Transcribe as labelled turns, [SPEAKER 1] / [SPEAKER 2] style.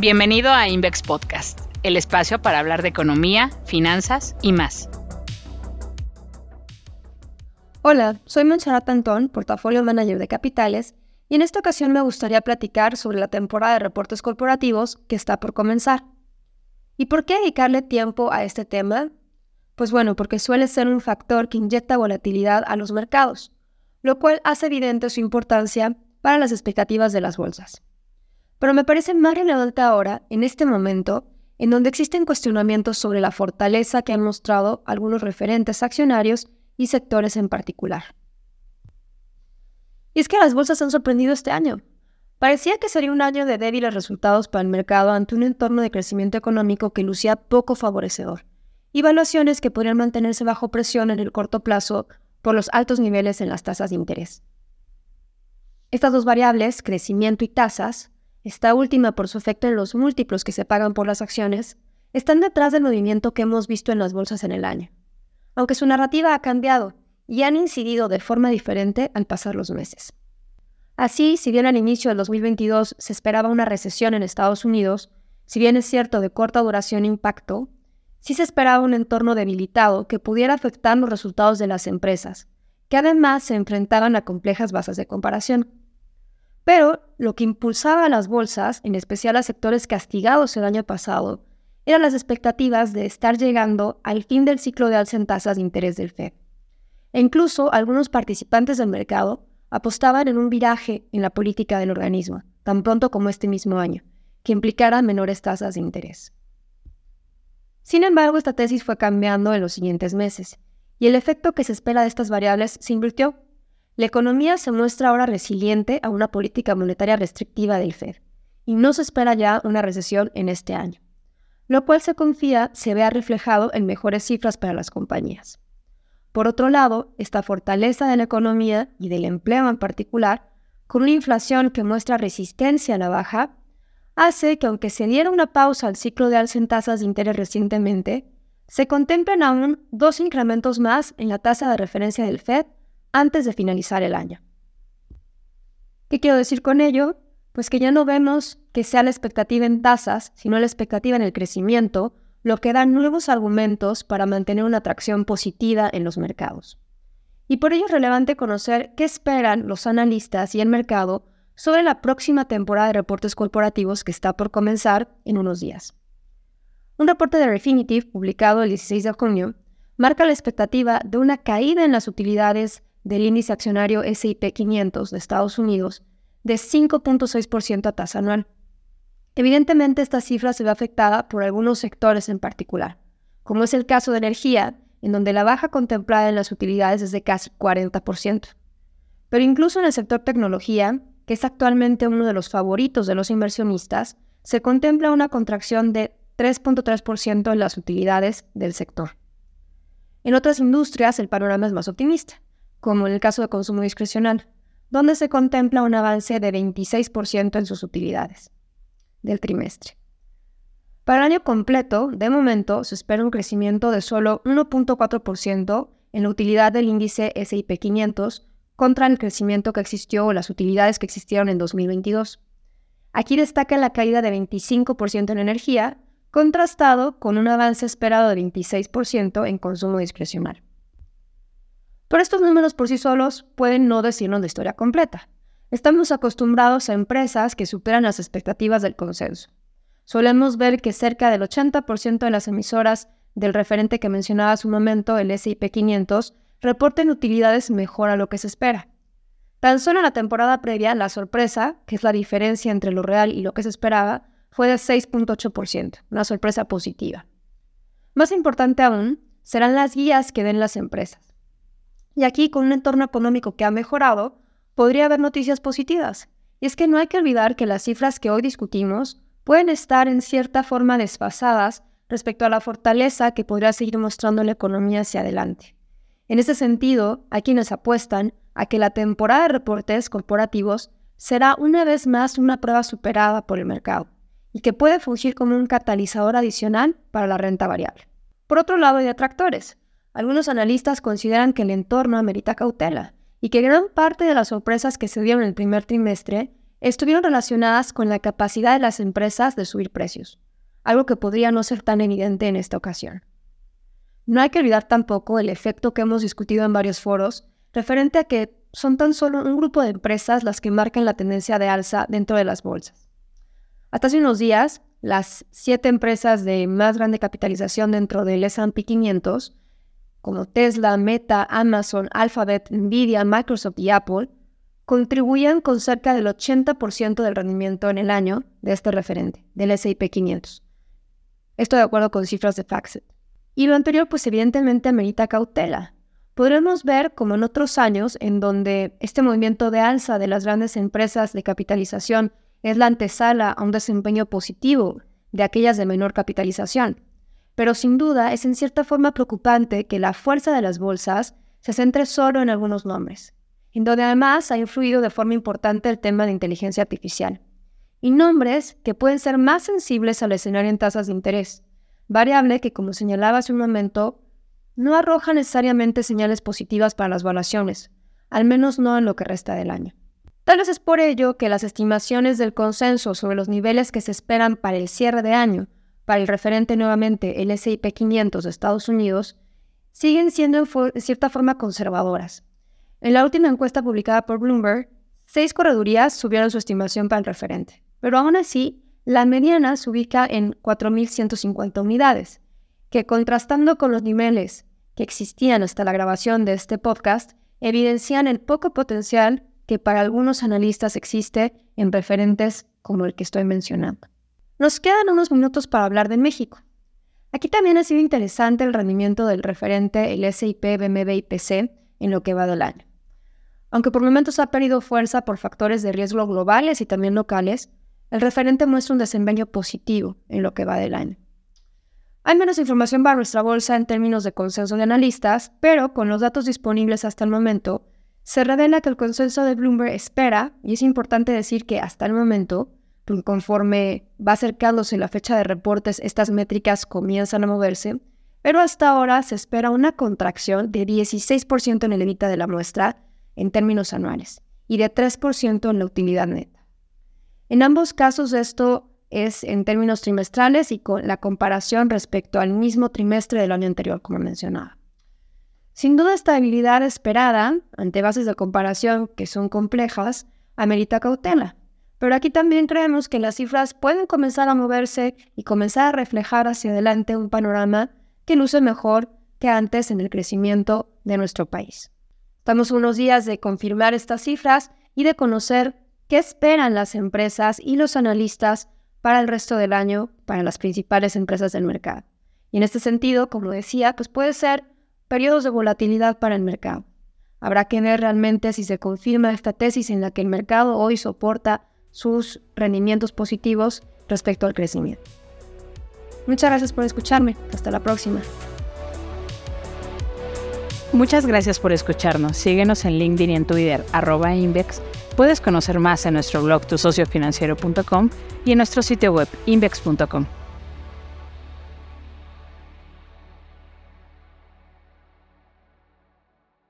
[SPEAKER 1] Bienvenido a Invex Podcast, el espacio para hablar de economía, finanzas y más.
[SPEAKER 2] Hola, soy Montserrat Antón, portafolio manager de capitales, y en esta ocasión me gustaría platicar sobre la temporada de reportes corporativos que está por comenzar. ¿Y por qué dedicarle tiempo a este tema? Pues bueno, porque suele ser un factor que inyecta volatilidad a los mercados, lo cual hace evidente su importancia para las expectativas de las bolsas. Pero me parece más relevante ahora, en este momento, en donde existen cuestionamientos sobre la fortaleza que han mostrado algunos referentes accionarios y sectores en particular. Y es que las bolsas han sorprendido este año. Parecía que sería un año de débiles resultados para el mercado ante un entorno de crecimiento económico que lucía poco favorecedor, y valuaciones que podrían mantenerse bajo presión en el corto plazo por los altos niveles en las tasas de interés. Estas dos variables, crecimiento y tasas, esta última por su efecto en los múltiplos que se pagan por las acciones, están detrás del movimiento que hemos visto en las bolsas en el año. Aunque su narrativa ha cambiado y han incidido de forma diferente al pasar los meses. Así, si bien al inicio del 2022 se esperaba una recesión en Estados Unidos, si bien es cierto de corta duración e impacto, sí se esperaba un entorno debilitado que pudiera afectar los resultados de las empresas, que además se enfrentaban a complejas bases de comparación. Pero lo que impulsaba a las bolsas, en especial a sectores castigados el año pasado, eran las expectativas de estar llegando al fin del ciclo de alza en tasas de interés del Fed. E incluso algunos participantes del mercado apostaban en un viraje en la política del organismo, tan pronto como este mismo año, que implicara menores tasas de interés. Sin embargo, esta tesis fue cambiando en los siguientes meses, y el efecto que se espera de estas variables se invirtió la economía se muestra ahora resiliente a una política monetaria restrictiva del Fed, y no se espera ya una recesión en este año, lo cual se confía se vea reflejado en mejores cifras para las compañías. Por otro lado, esta fortaleza de la economía y del empleo en particular, con una inflación que muestra resistencia a la baja, hace que aunque se diera una pausa al ciclo de alza en tasas de interés recientemente, se contemplen aún dos incrementos más en la tasa de referencia del Fed antes de finalizar el año. ¿Qué quiero decir con ello? Pues que ya no vemos que sea la expectativa en tasas, sino la expectativa en el crecimiento, lo que da nuevos argumentos para mantener una atracción positiva en los mercados. Y por ello es relevante conocer qué esperan los analistas y el mercado sobre la próxima temporada de reportes corporativos que está por comenzar en unos días. Un reporte de Refinitiv, publicado el 16 de junio, marca la expectativa de una caída en las utilidades del índice accionario SIP 500 de Estados Unidos de 5.6% a tasa anual. Evidentemente, esta cifra se ve afectada por algunos sectores en particular, como es el caso de energía, en donde la baja contemplada en las utilidades es de casi 40%. Pero incluso en el sector tecnología, que es actualmente uno de los favoritos de los inversionistas, se contempla una contracción de 3.3% en las utilidades del sector. En otras industrias el panorama es más optimista como en el caso de consumo discrecional, donde se contempla un avance de 26% en sus utilidades del trimestre. Para el año completo, de momento, se espera un crecimiento de solo 1.4% en la utilidad del índice SIP 500 contra el crecimiento que existió o las utilidades que existieron en 2022. Aquí destaca la caída de 25% en energía, contrastado con un avance esperado de 26% en consumo discrecional. Pero estos números por sí solos pueden no decirnos la historia completa. Estamos acostumbrados a empresas que superan las expectativas del consenso. Solemos ver que cerca del 80% de las emisoras del referente que mencionaba hace un momento, el SIP 500, reporten utilidades mejor a lo que se espera. Tan solo en la temporada previa, la sorpresa, que es la diferencia entre lo real y lo que se esperaba, fue de 6.8%, una sorpresa positiva. Más importante aún, serán las guías que den las empresas. Y aquí, con un entorno económico que ha mejorado, podría haber noticias positivas. Y es que no hay que olvidar que las cifras que hoy discutimos pueden estar en cierta forma desfasadas respecto a la fortaleza que podría seguir mostrando la economía hacia adelante. En ese sentido, hay quienes apuestan a que la temporada de reportes corporativos será una vez más una prueba superada por el mercado y que puede fungir como un catalizador adicional para la renta variable. Por otro lado, hay detractores, algunos analistas consideran que el entorno amerita cautela y que gran parte de las sorpresas que se dieron en el primer trimestre estuvieron relacionadas con la capacidad de las empresas de subir precios, algo que podría no ser tan evidente en esta ocasión. No hay que olvidar tampoco el efecto que hemos discutido en varios foros referente a que son tan solo un grupo de empresas las que marcan la tendencia de alza dentro de las bolsas. Hasta hace unos días, las siete empresas de más grande capitalización dentro del S&P 500, como Tesla, Meta, Amazon, Alphabet, Nvidia, Microsoft y Apple, contribuían con cerca del 80% del rendimiento en el año de este referente, del S&P 500. Esto de acuerdo con cifras de FactSet. Y lo anterior, pues evidentemente amerita cautela. Podremos ver, como en otros años, en donde este movimiento de alza de las grandes empresas de capitalización es la antesala a un desempeño positivo de aquellas de menor capitalización. Pero sin duda es en cierta forma preocupante que la fuerza de las bolsas se centre solo en algunos nombres, en donde además ha influido de forma importante el tema de inteligencia artificial, y nombres que pueden ser más sensibles al escenario en tasas de interés, variable que, como señalaba hace un momento, no arroja necesariamente señales positivas para las valuaciones, al menos no en lo que resta del año. Tal vez es por ello que las estimaciones del consenso sobre los niveles que se esperan para el cierre de año, para el referente nuevamente el S&P 500 de Estados Unidos, siguen siendo en cierta forma conservadoras. En la última encuesta publicada por Bloomberg, seis corredurías subieron su estimación para el referente, pero aún así, la mediana se ubica en 4.150 unidades, que contrastando con los niveles que existían hasta la grabación de este podcast, evidencian el poco potencial que para algunos analistas existe en referentes como el que estoy mencionando. Nos quedan unos minutos para hablar de México. Aquí también ha sido interesante el rendimiento del referente, el SIP, BMB y PC, en lo que va del año. Aunque por momentos ha perdido fuerza por factores de riesgo globales y también locales, el referente muestra un desempeño positivo en lo que va del año. Hay menos información para nuestra bolsa en términos de consenso de analistas, pero con los datos disponibles hasta el momento, se revela que el consenso de Bloomberg espera, y es importante decir que hasta el momento, conforme va acercándose la fecha de reportes, estas métricas comienzan a moverse, pero hasta ahora se espera una contracción de 16% en el EBITDA de la muestra en términos anuales y de 3% en la utilidad neta. En ambos casos esto es en términos trimestrales y con la comparación respecto al mismo trimestre del año anterior, como mencionaba. Sin duda, esta habilidad esperada, ante bases de comparación que son complejas, amerita cautela. Pero aquí también creemos que las cifras pueden comenzar a moverse y comenzar a reflejar hacia adelante un panorama que luce mejor que antes en el crecimiento de nuestro país. Estamos unos días de confirmar estas cifras y de conocer qué esperan las empresas y los analistas para el resto del año para las principales empresas del mercado. Y en este sentido, como decía, pues puede ser periodos de volatilidad para el mercado. Habrá que ver realmente si se confirma esta tesis en la que el mercado hoy soporta sus rendimientos positivos respecto al crecimiento. Muchas gracias por escucharme. Hasta la próxima.
[SPEAKER 1] Muchas gracias por escucharnos. Síguenos en LinkedIn y en Twitter, arroba Invex. Puedes conocer más en nuestro blog tusociofinanciero.com y en nuestro sitio web invex.com.